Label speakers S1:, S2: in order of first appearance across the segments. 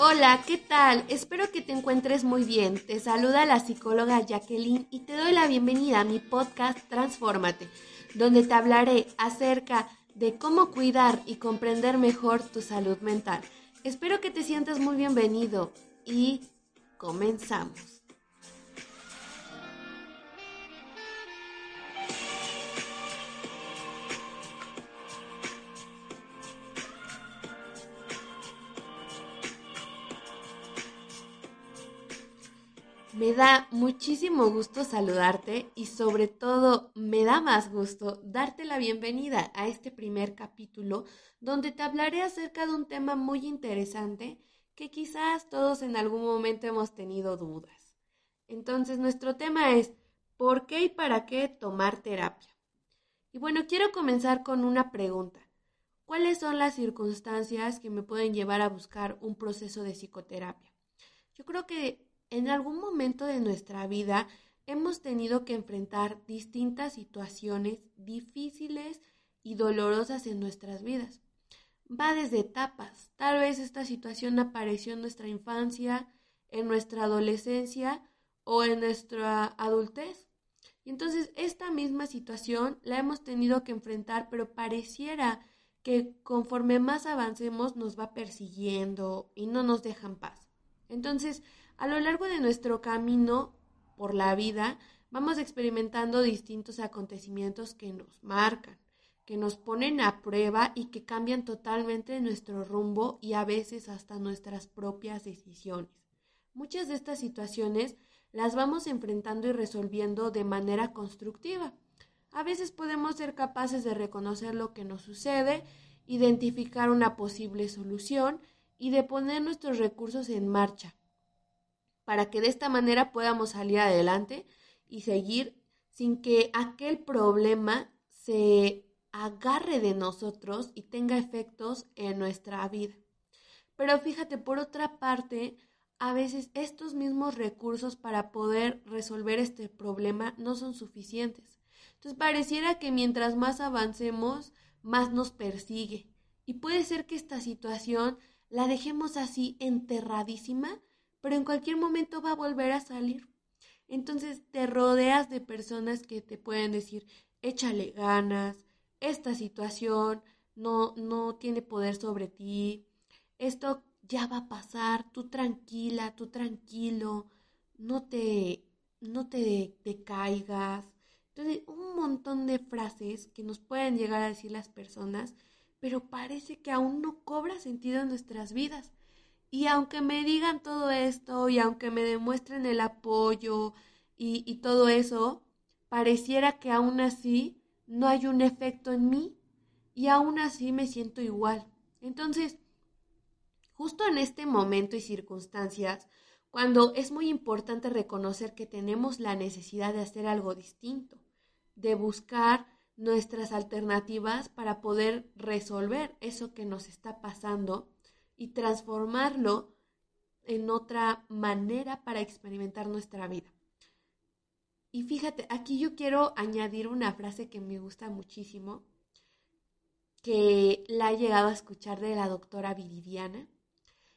S1: Hola, ¿qué tal? Espero que te encuentres muy bien. Te saluda la psicóloga Jacqueline y te doy la bienvenida a mi podcast Transfórmate, donde te hablaré acerca de cómo cuidar y comprender mejor tu salud mental. Espero que te sientas muy bienvenido y comenzamos. Me da muchísimo gusto saludarte y sobre todo me da más gusto darte la bienvenida a este primer capítulo donde te hablaré acerca de un tema muy interesante que quizás todos en algún momento hemos tenido dudas. Entonces nuestro tema es ¿por qué y para qué tomar terapia? Y bueno, quiero comenzar con una pregunta. ¿Cuáles son las circunstancias que me pueden llevar a buscar un proceso de psicoterapia? Yo creo que en algún momento de nuestra vida hemos tenido que enfrentar distintas situaciones difíciles y dolorosas en nuestras vidas. Va desde etapas. Tal vez esta situación apareció en nuestra infancia, en nuestra adolescencia o en nuestra adultez. Y entonces esta misma situación la hemos tenido que enfrentar, pero pareciera que conforme más avancemos nos va persiguiendo y no nos dejan paz. Entonces, a lo largo de nuestro camino por la vida, vamos experimentando distintos acontecimientos que nos marcan, que nos ponen a prueba y que cambian totalmente nuestro rumbo y a veces hasta nuestras propias decisiones. Muchas de estas situaciones las vamos enfrentando y resolviendo de manera constructiva. A veces podemos ser capaces de reconocer lo que nos sucede, identificar una posible solución y de poner nuestros recursos en marcha para que de esta manera podamos salir adelante y seguir sin que aquel problema se agarre de nosotros y tenga efectos en nuestra vida. Pero fíjate, por otra parte, a veces estos mismos recursos para poder resolver este problema no son suficientes. Entonces pareciera que mientras más avancemos, más nos persigue. Y puede ser que esta situación la dejemos así enterradísima pero en cualquier momento va a volver a salir. Entonces te rodeas de personas que te pueden decir, échale ganas, esta situación no, no tiene poder sobre ti, esto ya va a pasar, tú tranquila, tú tranquilo, no te, no te, te caigas. Entonces, un montón de frases que nos pueden llegar a decir las personas, pero parece que aún no cobra sentido en nuestras vidas. Y aunque me digan todo esto y aunque me demuestren el apoyo y, todo eso, pareciera que aún así no hay un efecto en mí y aún así me siento igual. Entonces, justo en este momento y circunstancias, cuando es muy importante reconocer que tenemos la necesidad de hacer algo distinto, de buscar nuestras alternativas para poder resolver eso que nos está pasando, y transformarlo en otra manera para experimentar nuestra vida. Y fíjate, aquí yo quiero añadir una frase que me gusta muchísimo, que la he llegado a escuchar de la doctora Viridiana,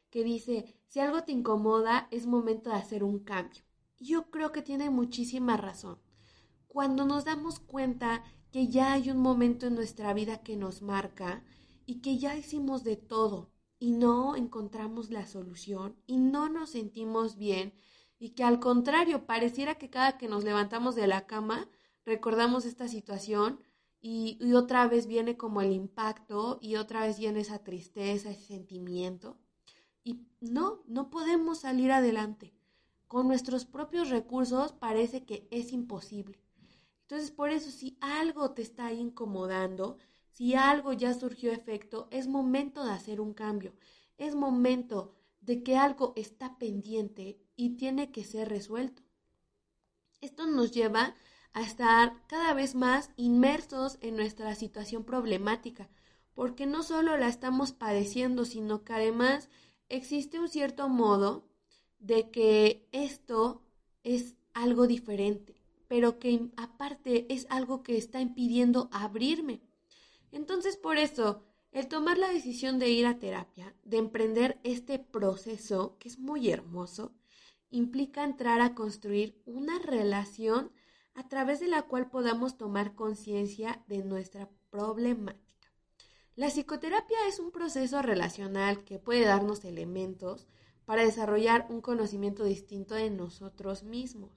S1: que dice, si algo te incomoda, es momento de hacer un cambio. Yo creo que tiene muchísima razón. Cuando nos damos cuenta que ya hay un momento en nuestra vida que nos marca y que ya hicimos de todo, y no encontramos la solución y no nos sentimos bien y que al contrario pareciera que cada que nos levantamos de la cama recordamos esta situación y, otra vez viene como el impacto y otra vez viene esa tristeza, ese sentimiento. Y no, no podemos salir adelante. Con nuestros propios recursos parece que es imposible. Entonces, por eso, si algo te está incomodando, si algo ya surgió efecto, es momento de hacer un cambio. Es momento de que algo está pendiente y tiene que ser resuelto. Esto nos lleva a estar cada vez más inmersos en nuestra situación problemática, porque no solo la estamos padeciendo, sino que además existe un cierto modo de que esto es algo diferente, pero que aparte es algo que está impidiendo abrirme. Entonces, por eso El tomar la decisión de ir a terapia, de emprender este proceso, que es muy hermoso, implica entrar a construir una relación a través de la cual podamos tomar conciencia de nuestra problemática. La psicoterapia es un proceso relacional que puede darnos elementos para desarrollar un conocimiento distinto de nosotros mismos.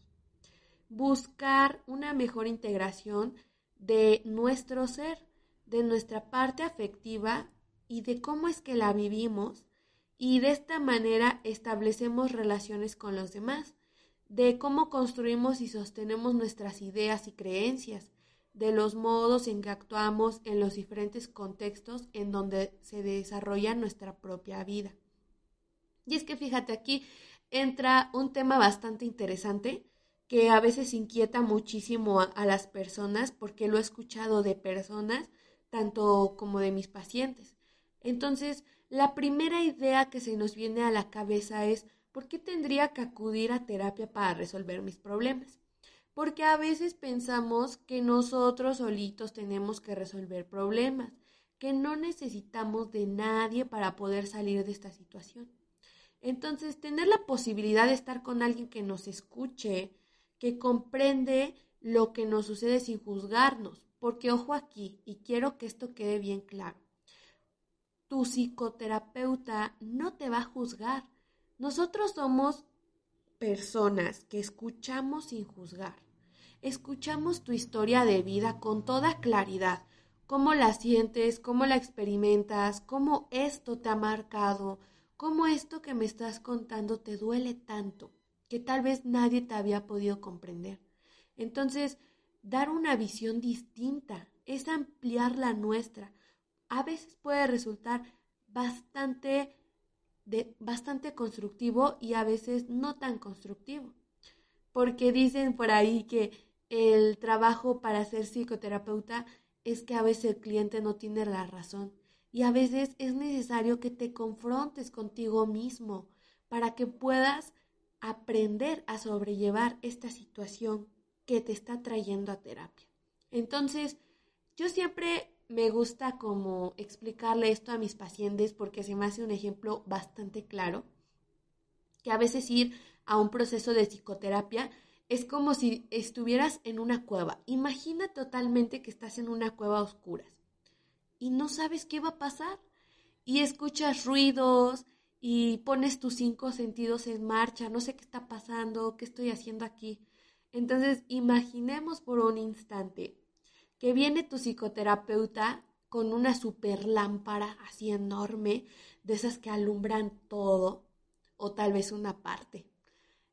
S1: Buscar una mejor integración de nuestro ser, de nuestra parte afectiva y de cómo es que la vivimos y de esta manera establecemos relaciones con los demás, de cómo construimos y sostenemos nuestras ideas y creencias, de los modos en que actuamos en los diferentes contextos en donde se desarrolla nuestra propia vida. Y es que fíjate aquí entra un tema bastante interesante que a veces inquieta muchísimo a, las personas porque lo he escuchado de personas tanto como de mis pacientes. Entonces, la primera idea que se nos viene a la cabeza es ¿por qué tendría que acudir a terapia para resolver mis problemas? Porque a veces pensamos que nosotros solitos tenemos que resolver problemas, que no necesitamos de nadie para poder salir de esta situación. Entonces, tener la posibilidad de estar con alguien que nos escuche, que comprende lo que nos sucede sin juzgarnos, porque ojo aquí, y quiero que esto quede bien claro, tu psicoterapeuta no te va a juzgar. Nosotros somos personas que escuchamos sin juzgar. Escuchamos tu historia de vida con toda claridad, cómo la sientes, cómo la experimentas, cómo esto te ha marcado, cómo esto que me estás contando te duele tanto, que tal vez nadie te había podido comprender. Entonces, dar una visión distinta, es ampliar la nuestra. A veces puede resultar bastante, bastante constructivo y a veces no tan constructivo. Porque dicen por ahí que el trabajo para ser psicoterapeuta es que a veces el cliente no tiene la razón y a veces es necesario que te confrontes contigo mismo para que puedas aprender a sobrellevar esta situación que te está trayendo a terapia. Entonces, yo siempre me gusta como explicarle esto a mis pacientes porque se me hace un ejemplo bastante claro, que a veces ir a un proceso de psicoterapia es como si estuvieras en una cueva. Imagina totalmente que estás en una cueva a oscuras y no sabes qué va a pasar y escuchas ruidos y pones tus cinco sentidos en marcha, no sé qué está pasando, qué estoy haciendo aquí. Entonces, imaginemos por un instante que viene tu psicoterapeuta con una super lámpara así enorme, de esas que alumbran todo, o tal vez una parte.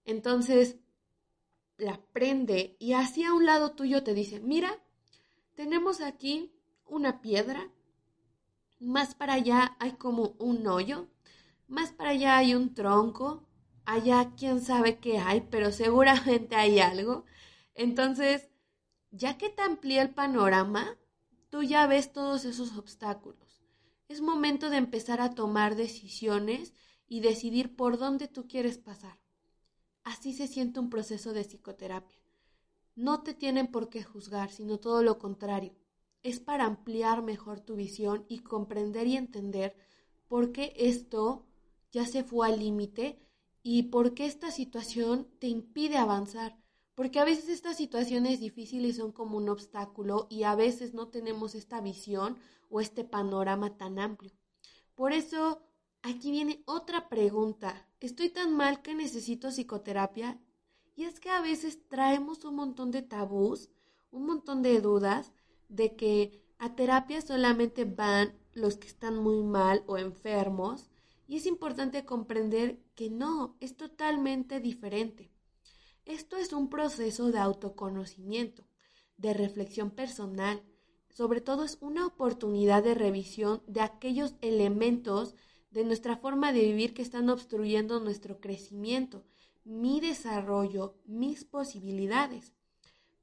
S1: Entonces, la prende y hacia a un lado tuyo te dice, mira, tenemos aquí una piedra, más para allá hay como un hoyo, más para allá hay un tronco, allá quién sabe qué hay, pero seguramente hay algo. Entonces, ya que te amplía el panorama, tú ya ves todos esos obstáculos. Es momento de empezar a tomar decisiones y decidir por dónde tú quieres pasar. Así se siente un proceso de psicoterapia. No te tienen por qué juzgar, sino todo lo contrario. Es para ampliar mejor tu visión y comprender y entender por qué esto ya se fue al límite y por qué esta situación te impide avanzar. Porque a veces estas situaciones difíciles son como un obstáculo y a veces no tenemos esta visión o este panorama tan amplio. Por eso, aquí viene otra pregunta. ¿Estoy tan mal que necesito psicoterapia? Y es que a veces traemos un montón de tabús, un montón de dudas de que a terapia solamente van los que están muy mal o enfermos y es importante comprender que no, es totalmente diferente. Esto es un proceso de autoconocimiento, de reflexión personal, sobre todo es una oportunidad de revisión de aquellos elementos de nuestra forma de vivir que están obstruyendo nuestro crecimiento, mi desarrollo, mis posibilidades.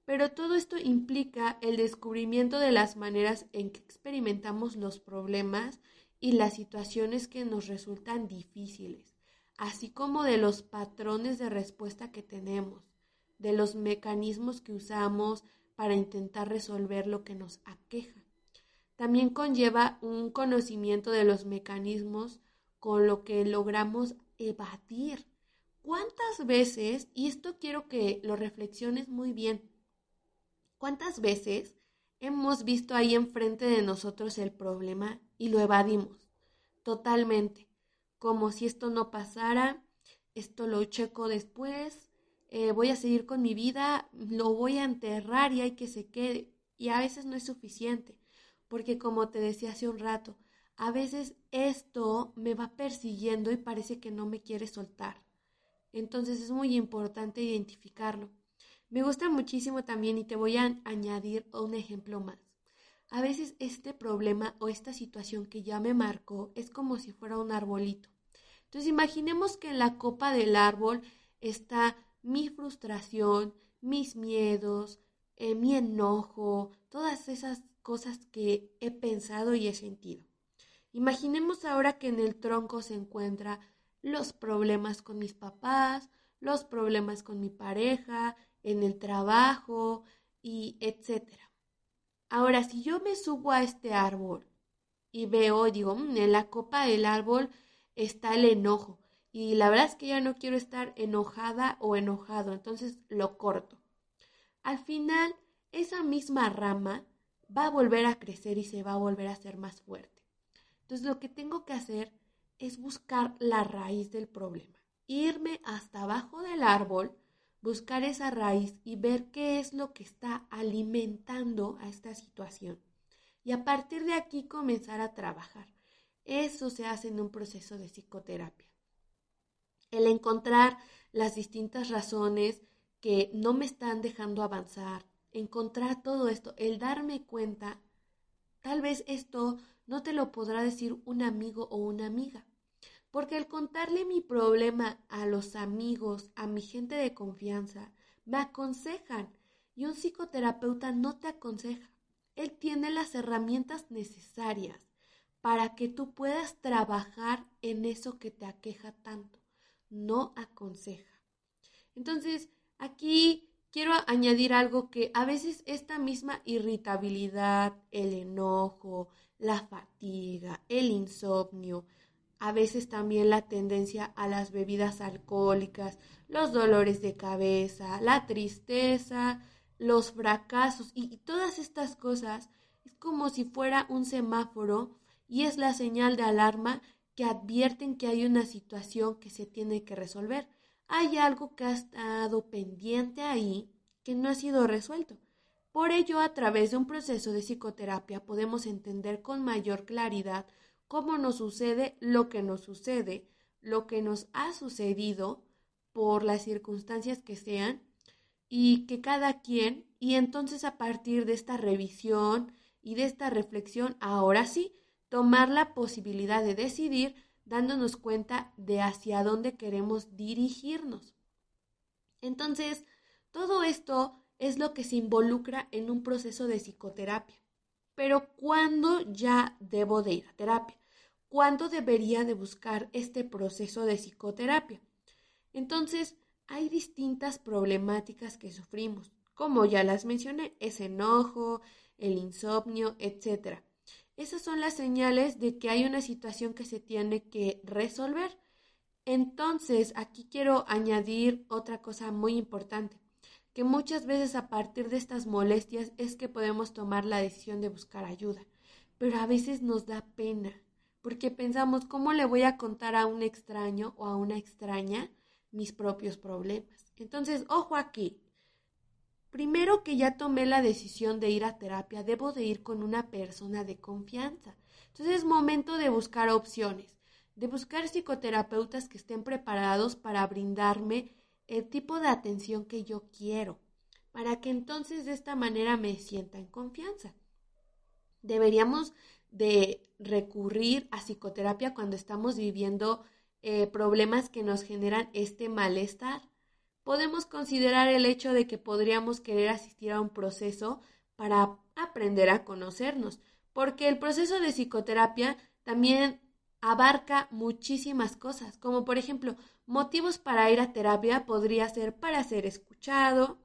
S1: Pero todo esto implica el descubrimiento de las maneras en que experimentamos los problemas y las situaciones que nos resultan difíciles, así como de los patrones de respuesta que tenemos, de los mecanismos que usamos para intentar resolver lo que nos aqueja. también conlleva un conocimiento de los mecanismos con lo que logramos evadir. ¿Cuántas veces, y esto quiero que lo reflexiones muy bien, cuántas veces hemos visto ahí enfrente de nosotros el problema y lo evadimos totalmente, como si esto no pasara, esto lo checo después, eh, voy a seguir con mi vida, lo voy a enterrar y hay que se quede. Y a veces no es suficiente, porque como te decía hace un rato, a veces esto me va persiguiendo y parece que no me quiere soltar. Entonces es muy importante identificarlo. Me gusta muchísimo también y te voy a añadir un ejemplo más. A veces este problema o esta situación que ya me marcó es como si fuera un arbolito. Entonces imaginemos que en la copa del árbol está mi frustración, mis miedos, eh, mi enojo, todas esas cosas que he pensado y he sentido. Imaginemos ahora que en el tronco se encuentra los problemas con mis papás, los problemas con mi pareja, en el trabajo y etcétera. Ahora, si yo me subo a este árbol y veo, digo, mm, en la copa del árbol está el enojo y la verdad es que ya no quiero estar enojada o enojado, entonces lo corto. Al final, esa misma rama va a volver a crecer y se va a volver a hacer más fuerte. Entonces, lo que tengo que hacer es buscar la raíz del problema, irme hasta abajo del árbol, buscar esa raíz y ver qué es lo que está alimentando a esta situación. Y a partir de aquí comenzar a trabajar. Eso se hace en un proceso de psicoterapia. El encontrar las distintas razones que no me están dejando avanzar, encontrar todo esto, el darme cuenta, tal vez esto no te lo podrá decir un amigo o una amiga, porque al contarle mi problema a los amigos, a mi gente de confianza, me aconsejan y un psicoterapeuta no te aconseja. Él tiene las herramientas necesarias para que tú puedas trabajar en eso que te aqueja tanto. No aconseja. Entonces, aquí quiero añadir algo que a veces esta misma irritabilidad, el enojo, la fatiga, el insomnio, a veces también la tendencia a las bebidas alcohólicas, los dolores de cabeza, la tristeza, los fracasos y, todas estas cosas es como si fuera un semáforo y es la señal de alarma que advierten que hay una situación que se tiene que resolver. Hay algo que ha estado pendiente ahí que no ha sido resuelto. Por ello, a través de un proceso de psicoterapia podemos entender con mayor claridad cómo nos sucede lo que nos sucede, lo que nos ha sucedido por las circunstancias que sean y que cada quien, y entonces a partir de esta revisión y de esta reflexión, ahora sí, tomar la posibilidad de decidir dándonos cuenta de hacia dónde queremos dirigirnos. Entonces, todo esto es lo que se involucra en un proceso de psicoterapia. Pero ¿cuándo ya debo de ir a terapia? ¿Cuándo debería de buscar este proceso de psicoterapia? Entonces, hay distintas problemáticas que sufrimos, como ya las mencioné, ese enojo, el insomnio, etc. Esas son las señales de que hay una situación que se tiene que resolver. Entonces, aquí quiero añadir otra cosa muy importante, que muchas veces a partir de estas molestias es que podemos tomar la decisión de buscar ayuda, pero a veces nos da pena, porque pensamos, ¿cómo le voy a contar a un extraño o a una extraña mis propios problemas? Entonces, ojo aquí. Primero que ya tomé la decisión de ir a terapia, debo de ir con una persona de confianza. Entonces es momento de buscar opciones, de buscar psicoterapeutas que estén preparados para brindarme el tipo de atención que yo quiero, para que entonces de esta manera me sienta en confianza. Deberíamos de recurrir a psicoterapia cuando estamos viviendo eh, problemas que nos generan este malestar. Podemos considerar el hecho de que podríamos querer asistir a un proceso para aprender a conocernos, porque el proceso de psicoterapia también abarca muchísimas cosas, como por ejemplo, motivos para ir a terapia podría ser para ser escuchado,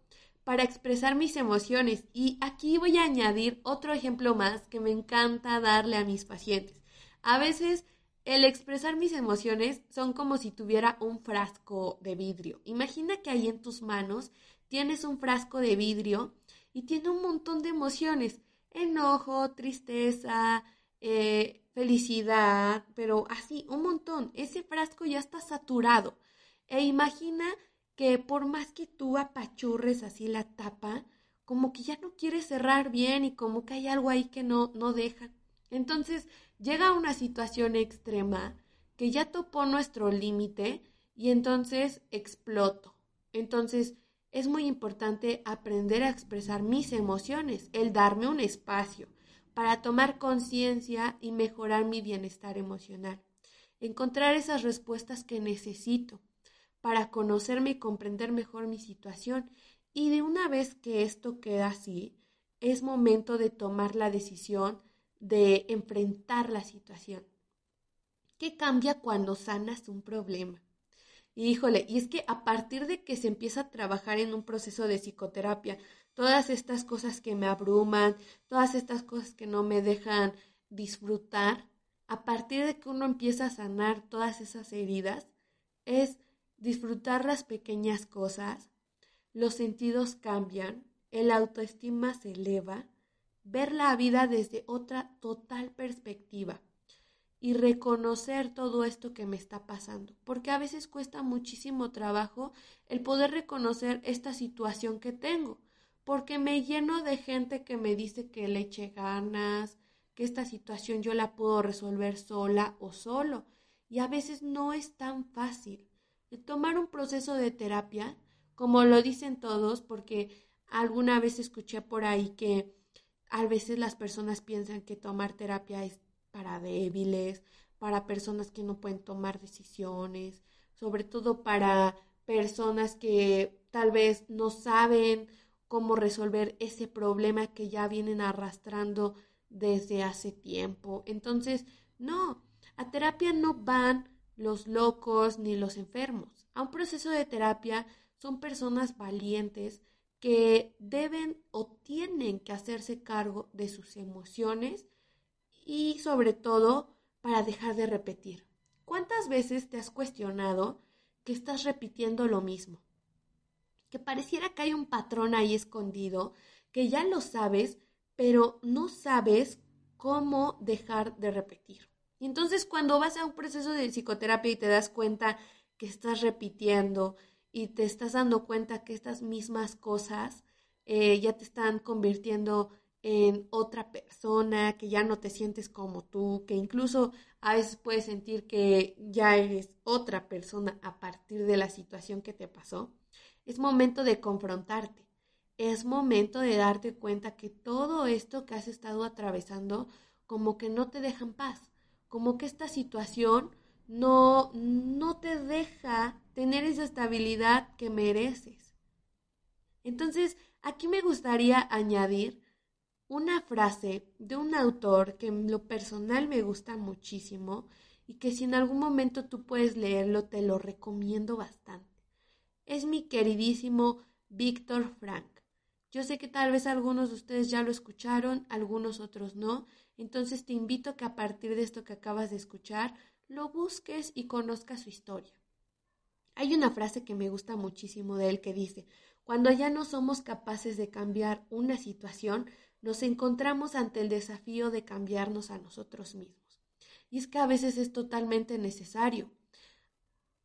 S1: para expresar mis emociones. Y aquí voy a añadir otro ejemplo más que me encanta darle a mis pacientes. A veces el expresar mis emociones son como si tuviera un frasco de vidrio. Imagina que ahí en tus manos tienes un frasco de vidrio y tiene un montón de emociones. Enojo, tristeza, eh, felicidad, pero así, un montón. Ese frasco ya está saturado. E imagina que por más que tú apachurres así la tapa, como que ya no quiere cerrar bien y como que hay algo ahí que no, no deja. Entonces llega una situación extrema que ya topó nuestro límite y entonces exploto. Entonces es muy importante aprender a expresar mis emociones, el darme un espacio para tomar conciencia y mejorar mi bienestar emocional. Encontrar esas respuestas que necesito para conocerme y comprender mejor mi situación. Y de una vez que esto queda así, es momento de tomar la decisión de enfrentar la situación. ¿Qué cambia cuando sanas un problema? Y híjole, y es que a partir de que se empieza a trabajar en un proceso de psicoterapia, todas estas cosas que me abruman, todas estas cosas que no me dejan disfrutar, a partir de que uno empieza a sanar todas esas heridas, es disfrutar las pequeñas cosas, los sentidos cambian, el autoestima se eleva ver la vida desde otra total perspectiva y reconocer todo esto que me está pasando, porque a veces cuesta muchísimo trabajo el poder reconocer esta situación que tengo, porque me lleno de gente que me dice que le eche ganas, que esta situación yo la puedo resolver sola o solo, y a veces no es tan fácil. Tomar un proceso de terapia, como lo dicen todos, porque alguna vez escuché por ahí que a veces las personas piensan que tomar terapia es para débiles, para personas que no pueden tomar decisiones, sobre todo para personas que tal vez no saben cómo resolver ese problema que ya vienen arrastrando desde hace tiempo. Entonces, no, a terapia no van los locos ni los enfermos. A un proceso de terapia son personas valientes que deben o tienen que hacerse cargo de sus emociones y sobre todo para dejar de repetir. ¿Cuántas veces te has cuestionado que estás repitiendo lo mismo? Que pareciera que hay un patrón ahí escondido, que ya lo sabes, pero no sabes cómo dejar de repetir. Y entonces cuando vas a un proceso de psicoterapia y te das cuenta que estás repitiendo, y te estás dando cuenta que estas mismas cosas eh, ya te están convirtiendo en otra persona, que ya no te sientes como tú, que incluso a veces puedes sentir que ya eres otra persona a partir de la situación que te pasó, es momento de confrontarte. Es momento de darte cuenta que todo esto que has estado atravesando como que no te deja en paz, como que esta situación no, no te deja tener esa estabilidad que mereces. Entonces, aquí me gustaría añadir una frase de un autor que en lo personal me gusta muchísimo y que si en algún momento tú puedes leerlo, te lo recomiendo bastante. Es mi queridísimo Víctor Frank. Yo sé que tal vez algunos de ustedes ya lo escucharon, algunos otros no, entonces te invito a que a partir de esto que acabas de escuchar, lo busques y conozcas su historia. Hay una frase que me gusta muchísimo de él que dice, cuando ya no somos capaces de cambiar una situación, nos encontramos ante el desafío de cambiarnos a nosotros mismos. Y es que a veces es totalmente necesario.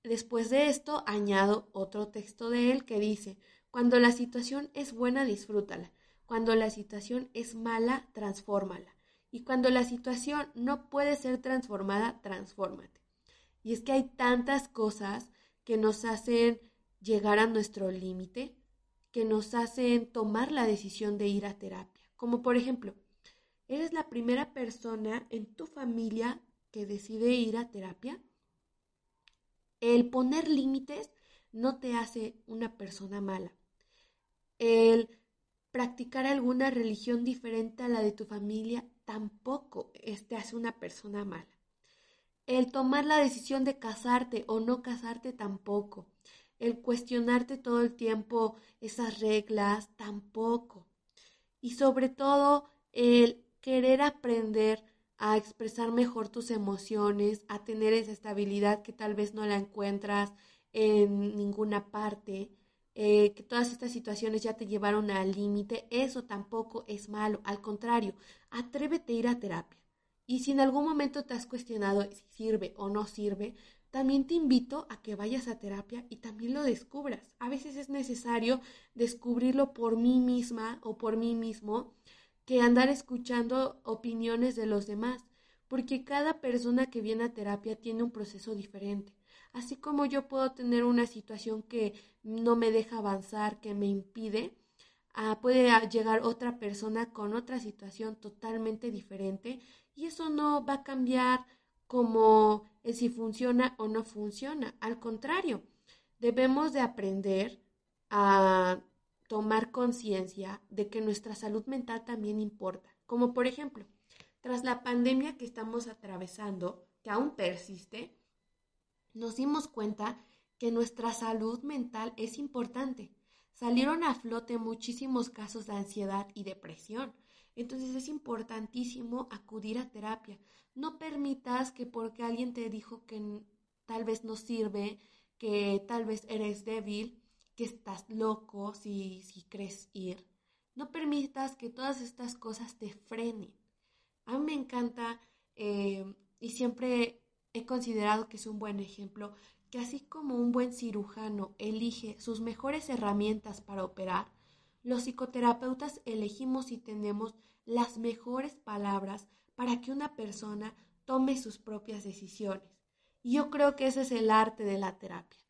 S1: Después de esto, añado otro texto de él que dice, cuando la situación es buena, disfrútala. Cuando la situación es mala, transfórmala. Y cuando la situación no puede ser transformada, transfórmate. Y es que hay tantas cosas que nos hacen llegar a nuestro límite, que nos hacen tomar la decisión de ir a terapia. Como por ejemplo, eres la primera persona en tu familia que decide ir a terapia. El poner límites no te hace una persona mala. El practicar alguna religión diferente a la de tu familia tampoco te hace una persona mala. El tomar la decisión de casarte o no casarte tampoco. el cuestionarte todo el tiempo esas reglas, tampoco. Y sobre todo el querer aprender a expresar mejor tus emociones, a tener esa estabilidad que tal vez no la encuentras en ninguna parte, eh, que todas estas situaciones ya te llevaron al límite, eso tampoco es malo, al contrario, atrévete a ir a terapia. Y si en algún momento te has cuestionado si sirve o no sirve, también te invito a que vayas a terapia y también lo descubras. A veces es necesario descubrirlo por mí misma o por mí mismo que andar escuchando opiniones de los demás, porque cada persona que viene a terapia tiene un proceso diferente. Así como yo puedo tener una situación que no me deja avanzar, que me impide, ah, puede llegar otra persona con otra situación totalmente diferente y eso no va a cambiar como si funciona o no funciona. Al contrario, debemos de aprender a tomar conciencia de que nuestra salud mental también importa. Como por ejemplo, tras la pandemia que estamos atravesando, que aún persiste, nos dimos cuenta que nuestra salud mental es importante. Salieron a flote muchísimos casos de ansiedad y depresión. Entonces es importantísimo acudir a terapia. No permitas que porque alguien te dijo que tal vez no sirve, que tal vez eres débil, que estás loco si, si crees ir. No permitas que todas estas cosas te frenen. A mí me encanta eh, y siempre he considerado que es un buen ejemplo que así como un buen cirujano elige sus mejores herramientas para operar, los psicoterapeutas elegimos y tenemos las mejores palabras para que una persona tome sus propias decisiones. Y yo creo que ese es el arte de la terapia.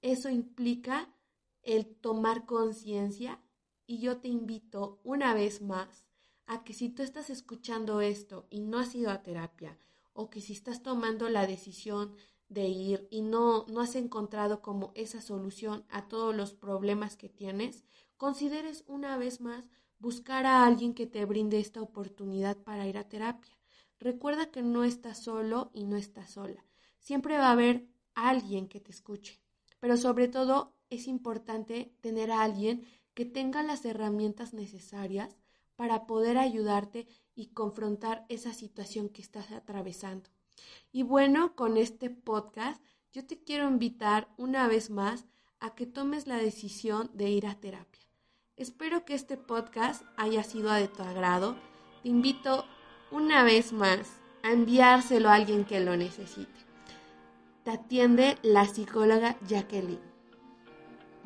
S1: Eso implica el tomar conciencia y yo te invito una vez más a que si tú estás escuchando esto y no has ido a terapia o que si estás tomando la decisión de ir y no, no has encontrado como esa solución a todos los problemas que tienes, consideres una vez más buscar a alguien que te brinde esta oportunidad para ir a terapia. Recuerda que no estás solo y no estás sola. Siempre va a haber alguien que te escuche. Pero sobre todo es importante tener a alguien que tenga las herramientas necesarias para poder ayudarte y confrontar esa situación que estás atravesando. Y bueno, con este podcast yo te quiero invitar una vez más a que tomes la decisión de ir a terapia. Espero que este podcast haya sido de tu agrado. Te invito una vez más a enviárselo a alguien que lo necesite. Te atiende la psicóloga Jacqueline.